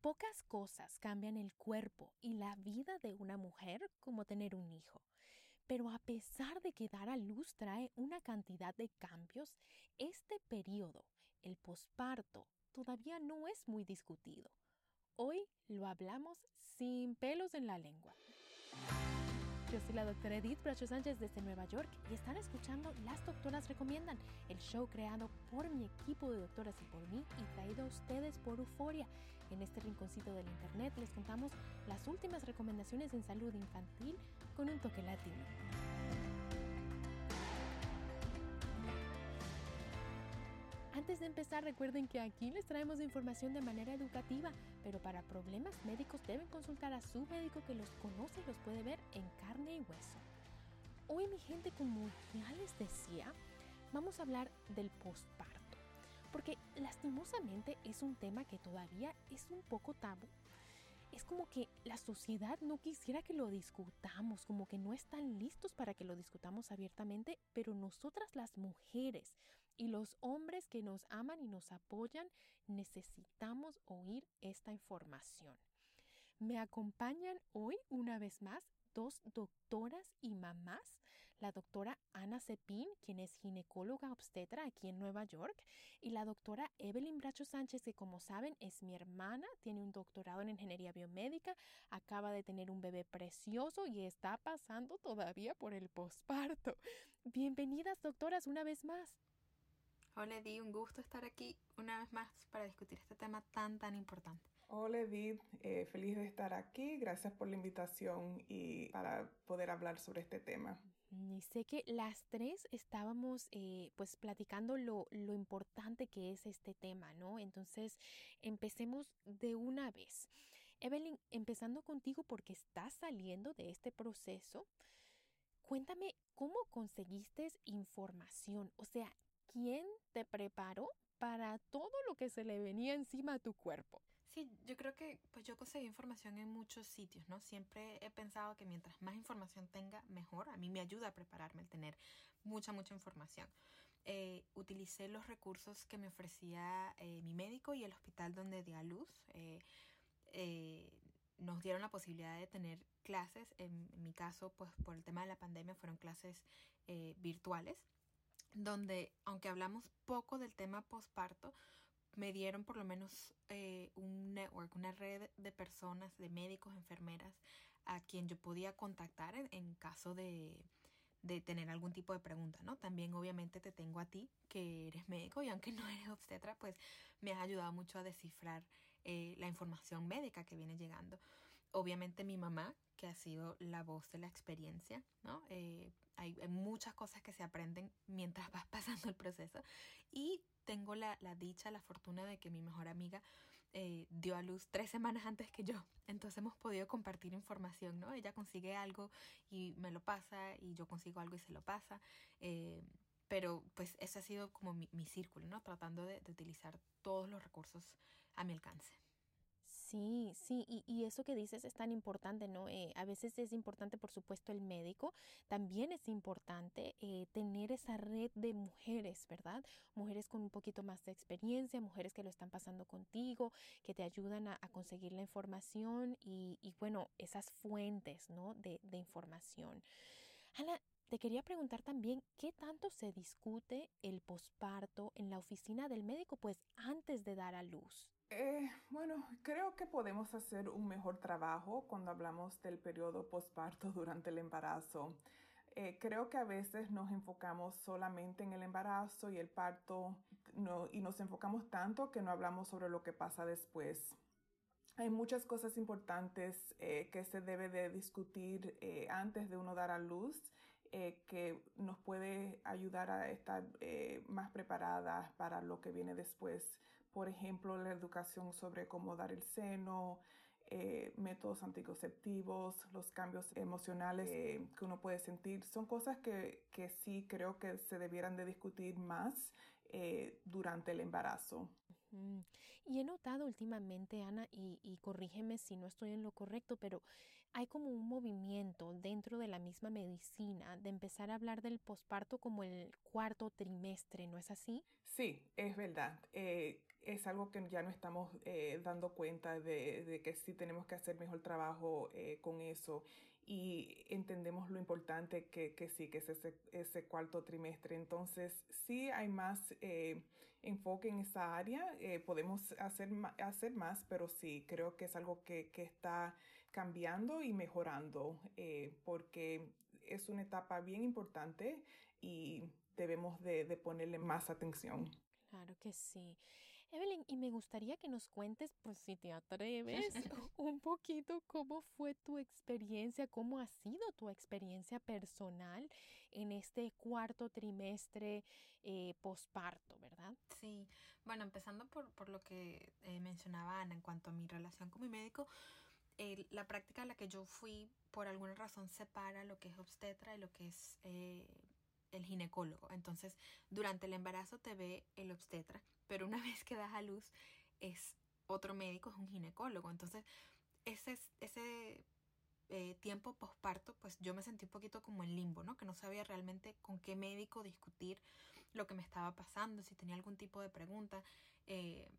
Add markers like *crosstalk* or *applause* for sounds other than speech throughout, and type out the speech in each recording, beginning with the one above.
Pocas cosas cambian el cuerpo y la vida de una mujer como tener un hijo. Pero a pesar de que dar a luz trae una cantidad de cambios, este periodo, el posparto, todavía no es muy discutido. Hoy lo hablamos sin pelos en la lengua. Yo soy la doctora Edith Bracho Sánchez desde Nueva York y están escuchando Las Doctoras Recomiendan, el show creado por mi equipo de doctoras y por mí y traído a ustedes por Euforia. En este rinconcito del internet les contamos las últimas recomendaciones en salud infantil con un toque latino. Antes de empezar, recuerden que aquí les traemos información de manera educativa, pero para problemas médicos deben consultar a su médico que los conoce y los puede ver en carne y hueso. Hoy, mi gente, como ya les decía, vamos a hablar del postparto, porque lastimosamente es un tema que todavía es un poco tabú es como que la sociedad no quisiera que lo discutamos, como que no están listos para que lo discutamos abiertamente, pero nosotras las mujeres y los hombres que nos aman y nos apoyan necesitamos oír esta información. Me acompañan hoy una vez más dos doctoras y mamás, la doctora Ana Cepín, quien es ginecóloga obstetra aquí en Nueva York, y la doctora Evelyn Bracho Sánchez, que como saben es mi hermana, tiene un doctorado en ingeniería biomédica, acaba de tener un bebé precioso y está pasando todavía por el posparto. Bienvenidas doctoras una vez más. Hola Edith, un gusto estar aquí una vez más para discutir este tema tan tan importante. Hola Edith, eh, feliz de estar aquí, gracias por la invitación y para poder hablar sobre este tema. Y sé que las tres estábamos eh, pues platicando lo, lo importante que es este tema, ¿no? Entonces empecemos de una vez. Evelyn, empezando contigo porque estás saliendo de este proceso, cuéntame cómo conseguiste información, o sea, quién te preparó para todo lo que se le venía encima a tu cuerpo. Sí, yo creo que pues yo conseguí información en muchos sitios, ¿no? Siempre he pensado que mientras más información tenga, mejor. A mí me ayuda a prepararme el tener mucha, mucha información. Eh, utilicé los recursos que me ofrecía eh, mi médico y el hospital donde di a luz. Eh, nos dieron la posibilidad de tener clases. En, en, mi caso, pues por el tema de la pandemia, fueron clases virtuales donde, aunque hablamos poco del tema posparto, me dieron por lo menos eh, un network, una red de personas, de médicos, enfermeras, a quien yo podía contactar en, caso de, de, tener algún tipo de pregunta, ¿no? También obviamente te tengo a ti, que eres médico y aunque *laughs* no eres obstetra, pues me has ayudado mucho a descifrar eh, la información médica que viene llegando. Obviamente mi mamá, que ha sido la voz de la experiencia, ¿no? Eh, hay, muchas cosas que se aprenden mientras *laughs* vas pasando el proceso y tengo la, la dicha, la fortuna de que mi mejor amiga eh, dio a luz tres semanas antes que yo. Entonces hemos podido compartir información, ¿no? Ella consigue algo y me lo pasa y yo consigo algo y se lo pasa. Eh, pero pues ese ha sido como mi, mi círculo, ¿no? Tratando de, de utilizar todos los recursos a mi alcance. Sí, sí, y, eso que dices es tan importante, ¿no? Eh, a veces es importante, por supuesto, el médico, también es importante eh, tener esa red de mujeres, ¿verdad? Mujeres con un poquito más de experiencia, mujeres que lo están pasando contigo, que te ayudan a, conseguir la información y, y, bueno, esas fuentes, ¿no? De, de información. Ana, te quería preguntar también qué tanto se discute el posparto en la oficina del médico, pues antes de dar a luz. Eh, bueno, creo que podemos hacer un mejor trabajo cuando hablamos del periodo postparto *laughs* durante el embarazo. Eh, creo que a veces nos enfocamos solamente en el embarazo y el parto y nos enfocamos tanto que no hablamos sobre lo que pasa después. Hay muchas cosas importantes eh, que se debe de discutir antes de uno dar a luz eh, que nos puede ayudar a estar eh, más preparadas para lo que viene después. Por ejemplo, la educación sobre cómo dar el seno, eh, métodos anticonceptivos, los cambios emocionales que uno puede sentir. Son cosas que, que sí creo que se debieran de discutir más durante el embarazo. Y he notado últimamente, Ana, y, corrígeme si no estoy en lo correcto, pero hay como un movimiento dentro de la misma medicina de empezar a hablar del posparto como el cuarto trimestre, ¿no es así? Sí, es verdad. Eh, es algo que ya no estamos eh, dando cuenta de, de, que sí tenemos que hacer mejor trabajo eh, con eso y entendemos lo importante que, que sí, que es ese, ese, cuarto trimestre. Entonces, sí hay más eh, enfoque en esa área, podemos hacer, hacer más, pero sí, creo que es algo que, que está cambiando y mejorando porque es una etapa bien importante y debemos de, de ponerle más atención. Claro que sí. Evelyn, y me gustaría que nos cuentes, pues si te atreves, *laughs* un poquito cómo fue tu experiencia, cómo ha sido tu experiencia personal en este cuarto trimestre eh, posparto, ¿verdad? Sí, bueno, empezando por, por lo que eh, mencionaba Ana en cuanto a mi relación con mi médico, la práctica a la que yo fui, por alguna razón, separa lo que es obstetra y lo que es eh, el ginecólogo. Entonces, durante el embarazo te ve el obstetra, pero una *laughs* vez que das a luz es otro médico, es un ginecólogo. Entonces, ese, ese eh, tiempo posparto, pues yo me sentí un poquito como en limbo, ¿no? Que no sabía realmente con qué médico discutir lo que me estaba pasando, si tenía algún tipo de pregunta. Eh,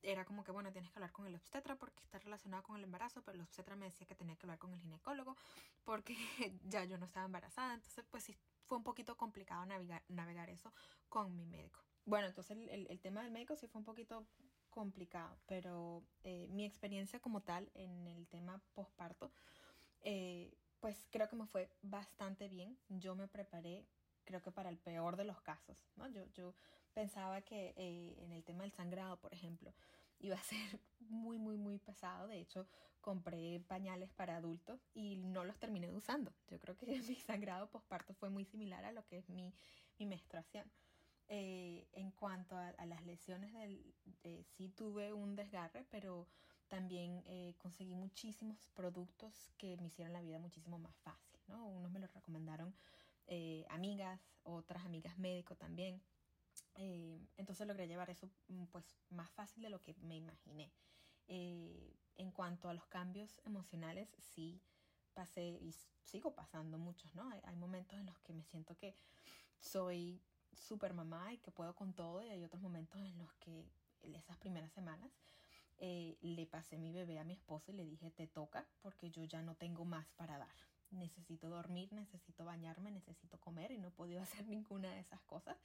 era como que, bueno, tienes que hablar con el obstetra porque está relacionado con el embarazo, pero el obstetra me decía que tenía que hablar con el ginecólogo porque *laughs* ya yo no estaba embarazada. Entonces, pues sí, fue un poquito complicado navegar, navegar eso con mi médico. Bueno, entonces el, el, tema del médico sí fue un poquito complicado, pero eh, mi experiencia como tal en el tema posparto, eh, pues creo que me fue bastante bien. Yo me preparé, creo que para el peor de los casos, ¿no? Yo, yo pensaba que eh, en el tema del sangrado, por ejemplo, *laughs* iba a ser muy, muy, muy pesado. De hecho, compré pañales para adultos y no los terminé usando. Yo creo que *laughs* mi sangrado posparto fue muy similar a lo que es mi, mi menstruación. Eh, en cuanto a, las lesiones, del, eh, sí tuve un desgarre, pero también eh, conseguí muchísimos productos que me hicieron la vida muchísimo más fácil. ¿no? Unos me los recomendaron amigas, otras amigas médicos también. Entonces logré llevar eso mm, pues más fácil de lo que me imaginé. En cuanto a los cambios emocionales, sí pasé y sigo pasando muchos, ¿no? Hay, momentos en los que me siento que soy super mamá y que puedo con todo y hay otros momentos en los que esas primeras semanas eh, le pasé mi bebé a mi esposo y le dije te toca porque yo ya no tengo más para dar. Necesito dormir, necesito bañarme, necesito comer y no he podido *laughs* hacer ninguna de esas cosas.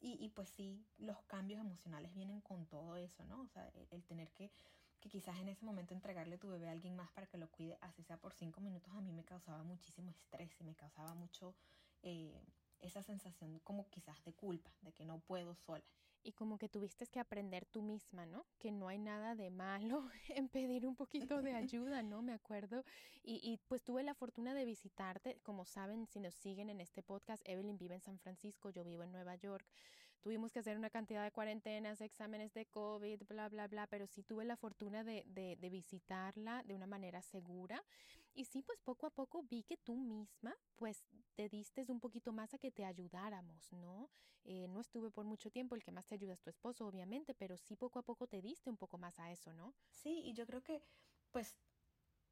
Y, y, pues sí, los cambios emocionales vienen con todo eso, ¿no? O sea, el, tener que, que quizás en ese momento entregarle tu bebé a alguien más para que lo cuide, así sea por cinco minutos, a mí me causaba muchísimo estrés y me causaba mucho eh, esa sensación como quizás de culpa, de que no puedo sola y como que tuviste que aprender tú misma, ¿no? Que no hay nada de malo *laughs* en pedir un poquito de ayuda, ¿no? Me acuerdo. Y, y, pues tuve la fortuna de visitarte. Como saben, si nos siguen en este podcast, Evelyn vive en San Francisco, yo vivo en Nueva York. Tuvimos que hacer una cantidad de cuarentenas, exámenes de COVID, bla, bla, bla, pero sí tuve la fortuna de, de, de visitarla de una manera segura. Y sí, pues poco a poco vi que tú misma, pues te diste un poquito más a que te ayudáramos, ¿no? Eh, no estuve por mucho tiempo, el que más te ayuda es tu esposo, obviamente, pero sí poco a poco te diste un poco más a eso, ¿no? Sí, y yo creo que, pues,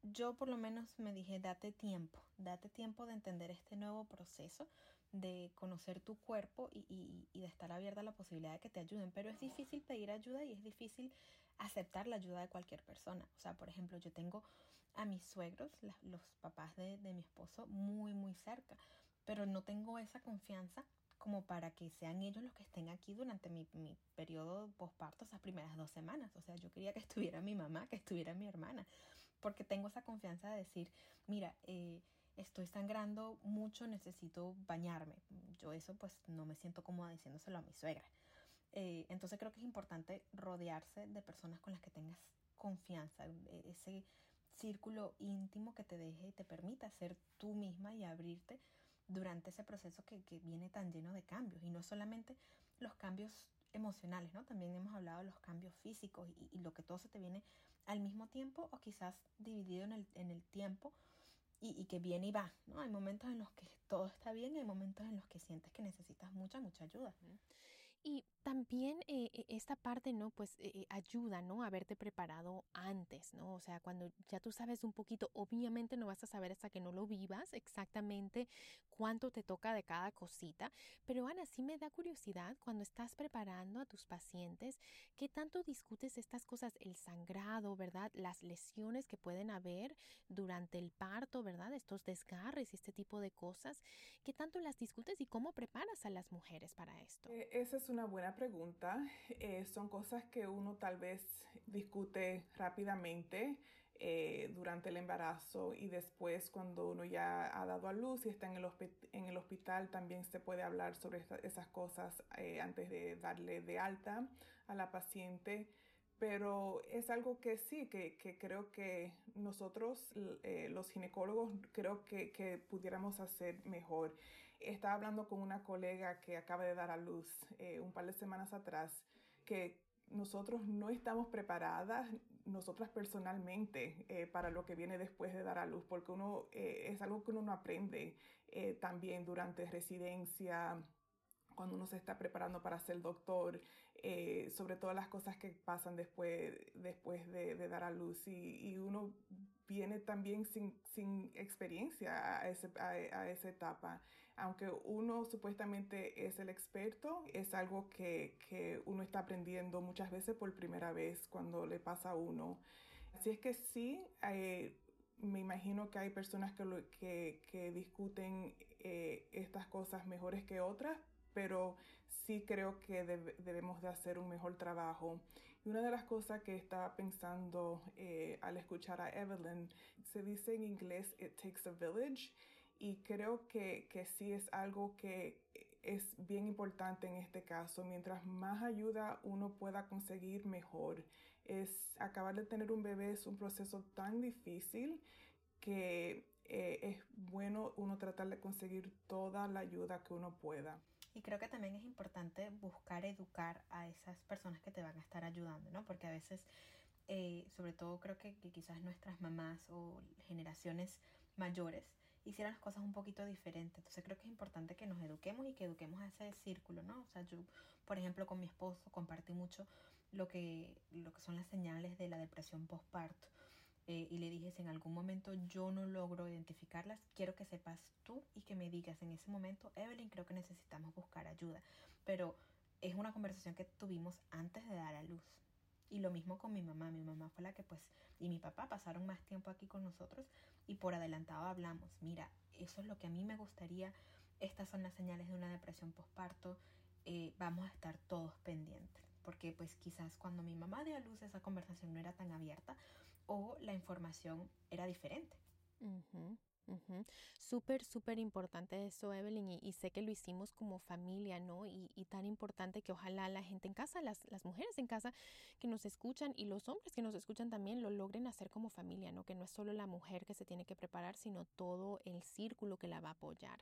yo por lo menos me dije, date tiempo, date tiempo de entender este nuevo proceso, de conocer tu cuerpo y, y, y, de estar abierta a la posibilidad de que te ayuden. Pero es difícil pedir ayuda y es difícil aceptar la ayuda de cualquier persona. O sea, por ejemplo, yo tengo a mis suegros, los papás de, de mi esposo, muy, muy cerca, pero no tengo esa confianza como para que sean ellos los que estén aquí durante mi, mi periodo posparto, esas primeras dos semanas. O sea, yo quería que *laughs* estuviera mi mamá, que estuviera mi hermana, porque tengo esa confianza de decir, mira, eh, estoy sangrando mucho, necesito bañarme. Yo eso pues no me siento cómoda diciéndoselo a mi suegra. Eh, entonces creo que es importante rodearse de personas con las que tengas confianza, e, ese círculo íntimo que te deje y te permita ser tú misma y abrirte durante ese proceso que, que viene tan lleno de cambios. Y no solamente los cambios emocionales, ¿no? También hemos hablado de los cambios físicos y, y, lo que todo se te viene al mismo tiempo o quizás dividido en el, en el tiempo y, y, que viene y va, ¿no? Hay momentos en los que todo está bien y hay momentos en los que sientes que necesitas mucha, mucha ayuda. Y también eh, e, esta parte, ¿no? Pues eh, eh, ayuda, ¿no? Haberte preparado antes, ¿no? O sea, cuando ya tú sabes un poquito, obviamente no vas a saber hasta que no lo vivas exactamente cuánto te toca de cada cosita. Pero Ana, sí me da curiosidad cuando estás preparando a tus pacientes, ¿qué tanto discutes estas cosas? El sangrado, ¿verdad? Las lesiones que pueden haber durante el parto, ¿verdad? Estos desgarres y este tipo de cosas. ¿Qué tanto las discutes y cómo preparas a las mujeres para esto? esa es una buena pregunta. Eh, son cosas que uno tal vez discute rápidamente eh, durante el embarazo y después cuando uno ya ha dado a luz y está en el, en el hospital también se puede hablar sobre esas cosas eh, antes de darle de alta a la paciente. Pero es algo que sí, que, que creo que nosotros, los ginecólogos, creo que, que pudiéramos hacer mejor. Estaba hablando con una colega que acaba de dar a luz eh, un par de semanas atrás que nosotros no estamos preparadas, nosotras personalmente, eh, para lo que viene después de dar a luz, porque uno eh, es algo que uno no aprende también durante residencia, cuando uno se está preparando para ser doctor, sobre todas las cosas que pasan después, después de, dar a luz. Y, y, uno viene también sin, sin experiencia a, ese, a esa etapa aunque uno supuestamente es el experto, es algo que, uno está aprendiendo muchas veces por primera vez cuando le pasa a uno. Así es que sí, eh, me imagino que hay personas que, que, discuten eh, estas cosas mejores que otras, pero sí creo que debemos de hacer un mejor trabajo. Y una de las cosas que estaba pensando eh, al escuchar a Evelyn, se dice en inglés, it takes a village y creo que, que sí es algo que es bien importante en este caso. Mientras más ayuda uno pueda conseguir, mejor. Es acabar de tener un bebé es un proceso tan difícil que eh, es bueno uno tratar de conseguir toda la ayuda que uno pueda. Y creo que también es importante buscar educar a esas personas que te van a estar ayudando, ¿no? Porque a veces, eh, sobre todo creo que, que quizás nuestras mamás o generaciones mayores hicieran las cosas un poquito diferentes. Entonces creo que es importante que nos eduquemos y que eduquemos a ese círculo, ¿no? O sea, yo, por ejemplo, con mi esposo compartí mucho lo que, lo que son las señales de la depresión postparto. Eh, y le dije, si en algún momento yo no logro identificarlas, quiero que sepas tú y que me digas en ese momento, Evelyn, creo que necesitamos buscar ayuda. Pero es una conversación que tuvimos antes de dar a luz. Y lo mismo con mi mamá. Mi mamá fue la que pues, y mi papá pasaron más tiempo aquí con nosotros y por adelantado hablamos, mira, eso es lo que a mí me gustaría, estas son las señales de una depresión postparto, eh, vamos a estar todos pendientes. Porque pues quizás cuando mi mamá dio a luz esa conversación no era tan abierta o la información era diferente. Súper, súper importante eso, Evelyn, y, sé que lo hicimos como familia, ¿no? Y, y, tan importante que ojalá la gente en casa, las, las mujeres en casa que nos escuchan y los hombres que nos escuchan también lo logren hacer como familia, ¿no? Que no es solo la mujer que se tiene que preparar, sino todo el círculo que la va a apoyar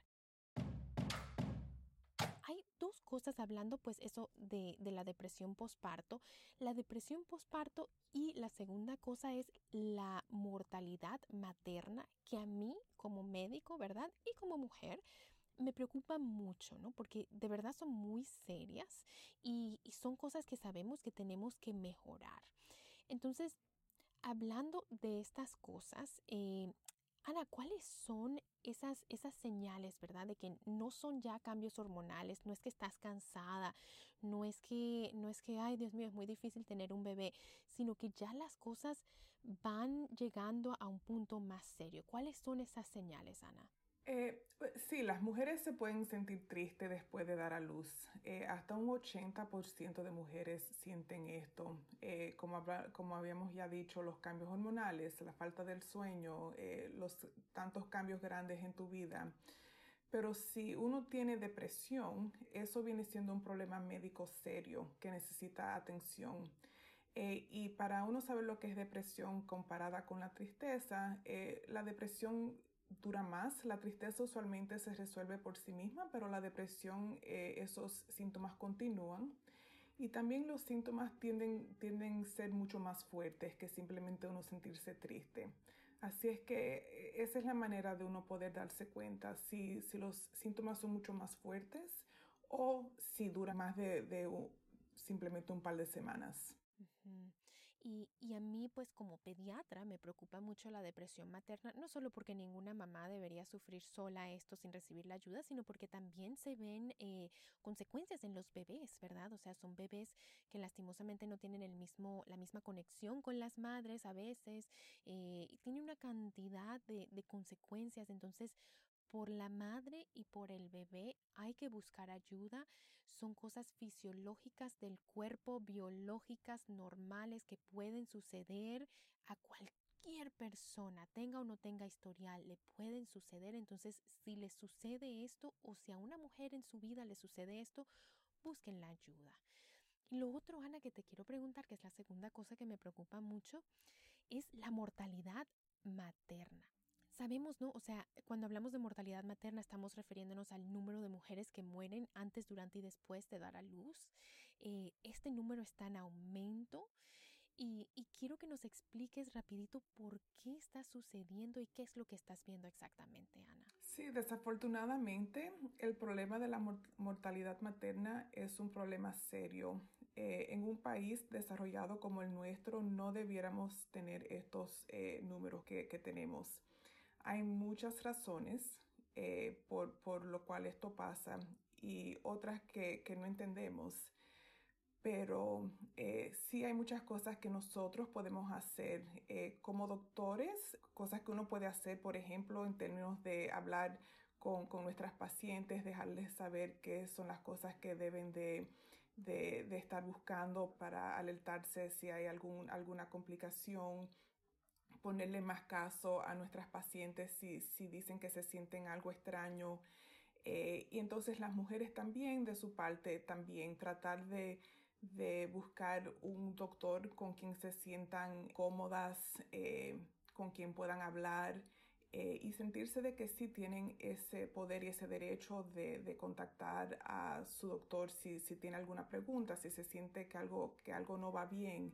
cosas hablando pues eso de, de la depresión posparto. La depresión posparto y la segunda cosa es la mortalidad materna que a mí como médico, ¿verdad? Y como mujer me preocupa mucho, ¿no? Porque de verdad son muy serias y, son cosas que sabemos que tenemos que mejorar. Entonces, hablando de estas cosas, eh, Ana, ¿cuáles son esas, esas señales, verdad? De que no son ya cambios hormonales, no es que estás cansada, no es que, no es que, ay Dios mío, es muy difícil tener un bebé, sino que ya las cosas van llegando a un punto más serio. ¿Cuáles son esas señales, Ana? Eh, pues, sí, las mujeres se pueden sentir tristes después de dar a luz. Eh, hasta un 80% de mujeres sienten esto. Eh, como, como habíamos ya dicho, los cambios hormonales, la falta del sueño, los tantos cambios grandes en tu vida. Pero si uno tiene depresión, eso viene siendo un problema médico serio que necesita atención. y para uno saber lo que es depresión comparada con la tristeza, la depresión dura más. La tristeza usualmente se resuelve por sí misma, pero la depresión, eh, esos síntomas continúan. Y también los síntomas tienden, tienden a ser mucho más fuertes que simplemente uno sentirse triste. Así es que eh, esa es la manera de uno poder darse cuenta si, si los síntomas son mucho más fuertes o si dura más de, simplemente un par de semanas. Y, y, a mí, pues como pediatra, me preocupa mucho la depresión materna, no solo porque ninguna mamá debería sufrir sola esto sin recibir la ayuda, sino porque también se ven eh, consecuencias en los bebés, ¿verdad? O sea, son bebés que lastimosamente no tienen el mismo, la misma conexión con las madres a veces, eh, y tiene una cantidad de, de consecuencias. Entonces, por la madre y por el bebé hay que buscar ayuda. Son cosas fisiológicas del cuerpo, biológicas, normales que pueden suceder a cualquier persona, tenga o no tenga historial, le pueden suceder. Entonces, si le sucede esto o si a una mujer en su vida le sucede esto, busquen la ayuda. Y lo otro, Ana, que te quiero preguntar, que es la segunda cosa que me preocupa mucho, es la mortalidad materna. Sabemos, ¿no? O sea, cuando hablamos de mortalidad materna estamos refiriéndonos al número de mujeres que mueren antes, durante y después de dar a luz. Eh, este número está en aumento y, quiero que nos expliques rapidito por qué está sucediendo y qué es lo que estás viendo exactamente, Ana. Sí, desafortunadamente el problema de la mortalidad materna es un problema serio. Eh, en un país desarrollado como el nuestro no debiéramos tener estos eh, números que tenemos. Hay muchas razones eh, por, por, lo cual esto pasa y otras que, que no entendemos. Pero eh, sí hay muchas cosas que nosotros podemos hacer eh, como doctores, cosas que uno puede hacer, por ejemplo, en términos de hablar con, con nuestras pacientes, dejarles saber qué son las cosas que deben de, de, de estar buscando para alertarse si hay algún, alguna complicación ponerle más caso a nuestras pacientes si, si dicen que se sienten algo extraño. Eh, y entonces las mujeres también, de su parte, también tratar de, de buscar un doctor con quien se sientan cómodas, eh, con quien puedan hablar eh, y sentirse de que sí tienen ese poder y ese derecho de, de contactar a su doctor si, si, tiene alguna pregunta, si se siente que algo, que algo no va bien.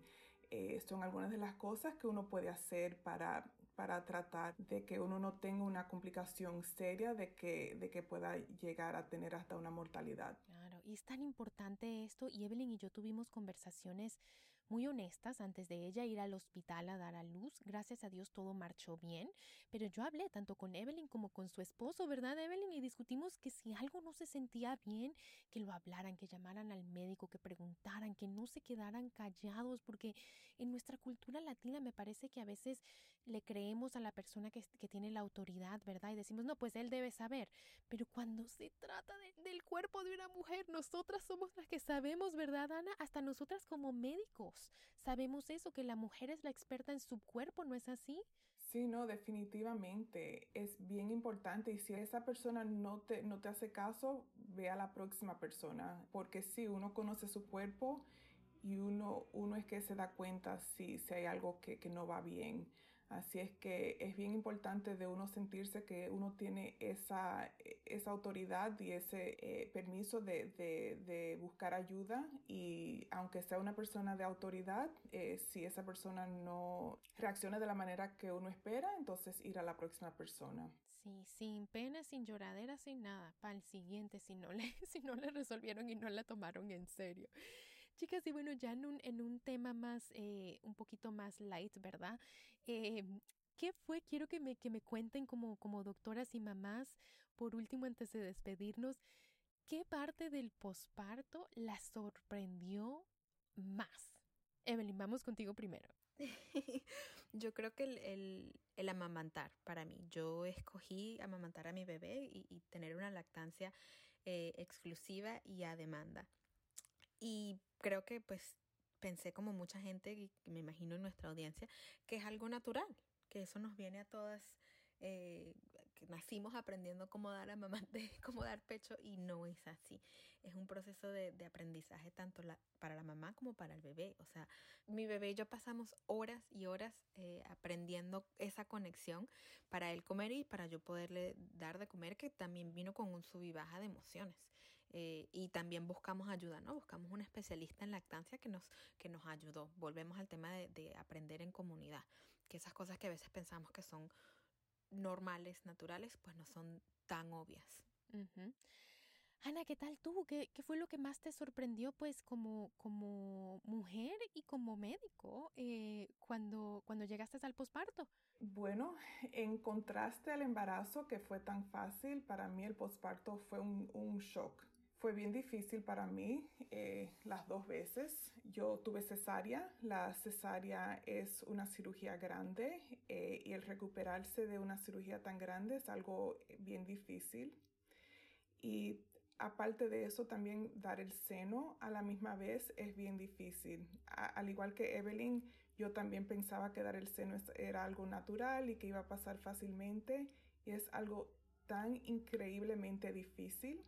Eh, son algunas de las cosas que uno puede hacer para, para tratar de que uno no tenga una complicación seria de que, de que pueda llegar a tener hasta una mortalidad. Claro, y es tan importante esto y Evelyn y yo tuvimos conversaciones muy honestas antes de ella ir al hospital a dar a luz. Gracias a Dios todo marchó bien, pero yo hablé tanto con Evelyn como con su esposo, ¿verdad Evelyn? Y discutimos que si algo no se sentía bien, que lo hablaran, que llamaran al médico, que preguntaran, que no se quedaran callados, porque en nuestra cultura latina me parece que a veces le creemos a la persona que, que tiene la autoridad, ¿verdad? Y decimos, no, pues él debe saber. Pero cuando se trata del cuerpo de una mujer, nosotras somos las que sabemos, ¿verdad, Ana? Hasta nosotras como médicos sabemos eso, que la mujer es la experta en su cuerpo, ¿no es así? Sí, no, definitivamente es bien importante y si esa persona no te, no te hace caso, ve a la próxima persona, porque si uno conoce su cuerpo y uno, uno es que se da cuenta si, si hay algo que, que no va bien. Así es que es bien importante de uno sentirse que uno tiene esa, esa autoridad y ese eh, permiso de, de, buscar ayuda y aunque sea una persona de autoridad, eh, si esa persona no reacciona de la manera que uno espera, entonces ir a la próxima persona. Sí, sin pena, sin lloradera, sin nada. Para el siguiente, si no, le, *laughs* si no le resolvieron y no la tomaron en serio. Chicas, y bueno, ya en un, en un tema más, eh, un poquito más light, ¿verdad? Eh, ¿Qué fue? Quiero que me, que me cuenten como, como doctoras y mamás, por último, antes de despedirnos, ¿qué parte del posparto la sorprendió más? Evelyn, vamos contigo primero. *laughs* Yo creo que el, el, el, amamantar para mí. Yo escogí amamantar a mi bebé y, y tener una lactancia eh, exclusiva y a demanda. Y creo que pues pensé como mucha gente, y me imagino en nuestra audiencia, que es algo natural, que eso nos viene a todas, eh, que nacimos aprendiendo cómo dar a mamá, *laughs* cómo dar pecho y no es así. Es un proceso de, de aprendizaje tanto la, para la mamá como para el bebé. O sea, mi bebé y yo pasamos horas y horas eh, aprendiendo esa conexión para él comer y para yo poderle dar de comer, que también vino con un sub y baja de emociones. Eh, y también buscamos ayuda, ¿no? Buscamos un especialista en lactancia que nos, que nos ayudó. Volvemos al tema de, de aprender en comunidad, que esas cosas que a veces pensamos que son normales, naturales, pues no son tan obvias. Ana, ¿qué tal tú? ¿Qué, ¿Qué, fue lo que más te sorprendió pues como, como mujer y como médico eh, cuando, cuando llegaste al posparto? Bueno, en contraste al embarazo que fue tan fácil, para mí el posparto fue un, un shock. Fue bien difícil para mí eh, las dos veces. Yo tuve cesárea. La cesárea es una cirugía grande eh, y el recuperarse de una cirugía tan grande es algo bien difícil. Y aparte de eso, también dar el seno a la misma vez es bien difícil. al igual que Evelyn, yo también pensaba que dar el seno era algo natural y que iba a pasar fácilmente y es algo tan increíblemente difícil.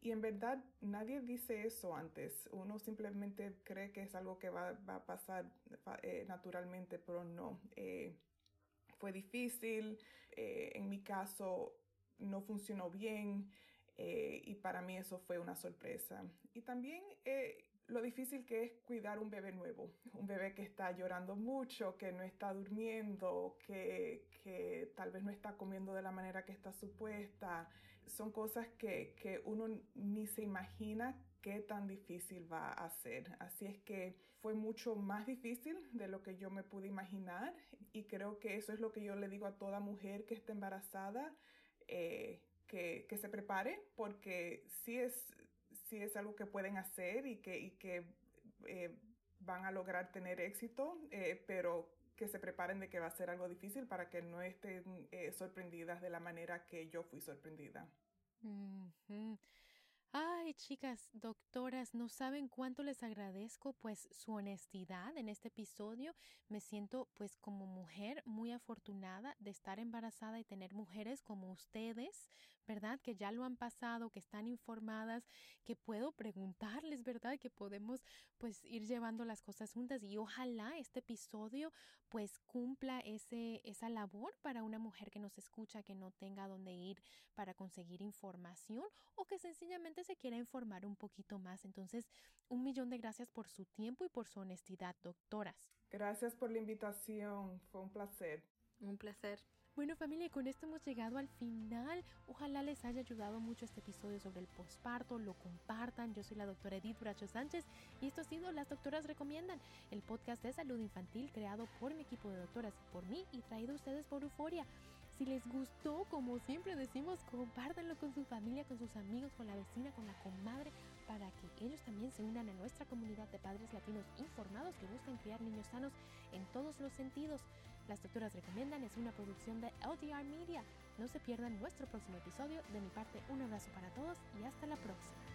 Y en verdad nadie dice eso antes. Uno simplemente cree que es algo que va, a pasar eh, naturalmente, pero no. Eh, fue difícil. Eh, en mi caso no funcionó bien. Eh, y para mí eso fue una sorpresa. Y también eh, lo difícil que es cuidar un bebé nuevo, un bebé que está llorando mucho, que no está durmiendo, que, que tal vez no está comiendo de la manera que está supuesta. Son cosas que, que uno ni se imagina qué tan difícil va a ser. Así es que fue mucho más difícil de lo que yo me pude imaginar y creo que eso es lo que yo le digo a toda mujer que está embarazada. Eh, que, que se prepare porque sí es, sí es algo que pueden hacer y que, y que eh, van a lograr tener éxito, eh, pero que se preparen de que va a ser algo difícil para que no estén eh, sorprendidas de la manera que yo fui sorprendida. Ay, chicas, doctoras, no saben cuánto les agradezco pues su honestidad en este episodio. Me siento pues como mujer muy afortunada de estar embarazada y tener mujeres como ustedes, ¿verdad? Que ya lo han pasado, que están informadas, que puedo preguntarles, ¿verdad? Que podemos pues ir llevando las cosas juntas y ojalá este episodio pues cumpla ese, esa labor para una mujer que nos escucha, que no tenga dónde ir para conseguir información o que sencillamente se quiera informar un poquito más. Entonces, un millón de gracias por su tiempo y por su honestidad, doctoras. Gracias por la invitación, fue un placer. Un placer. Bueno familia, con esto hemos llegado al final. Ojalá les haya ayudado mucho este episodio sobre el posparto, lo compartan. Yo soy la doctora Edith Bracho Sánchez y esto ha sido Las Doctoras Recomiendan, el podcast de salud infantil creado por mi equipo de doctoras y por mí y traído a ustedes por Euforia. Si les gustó, como siempre decimos, compártanlo con su familia, con sus amigos, con la vecina, con la comadre, para que ellos también se unan a nuestra comunidad de padres latinos informados que buscan criar niños sanos en todos los sentidos. Las Doctoras Recomiendan es una producción de LDR Media. No se pierdan nuestro próximo episodio. De mi parte, un abrazo para todos y hasta la próxima.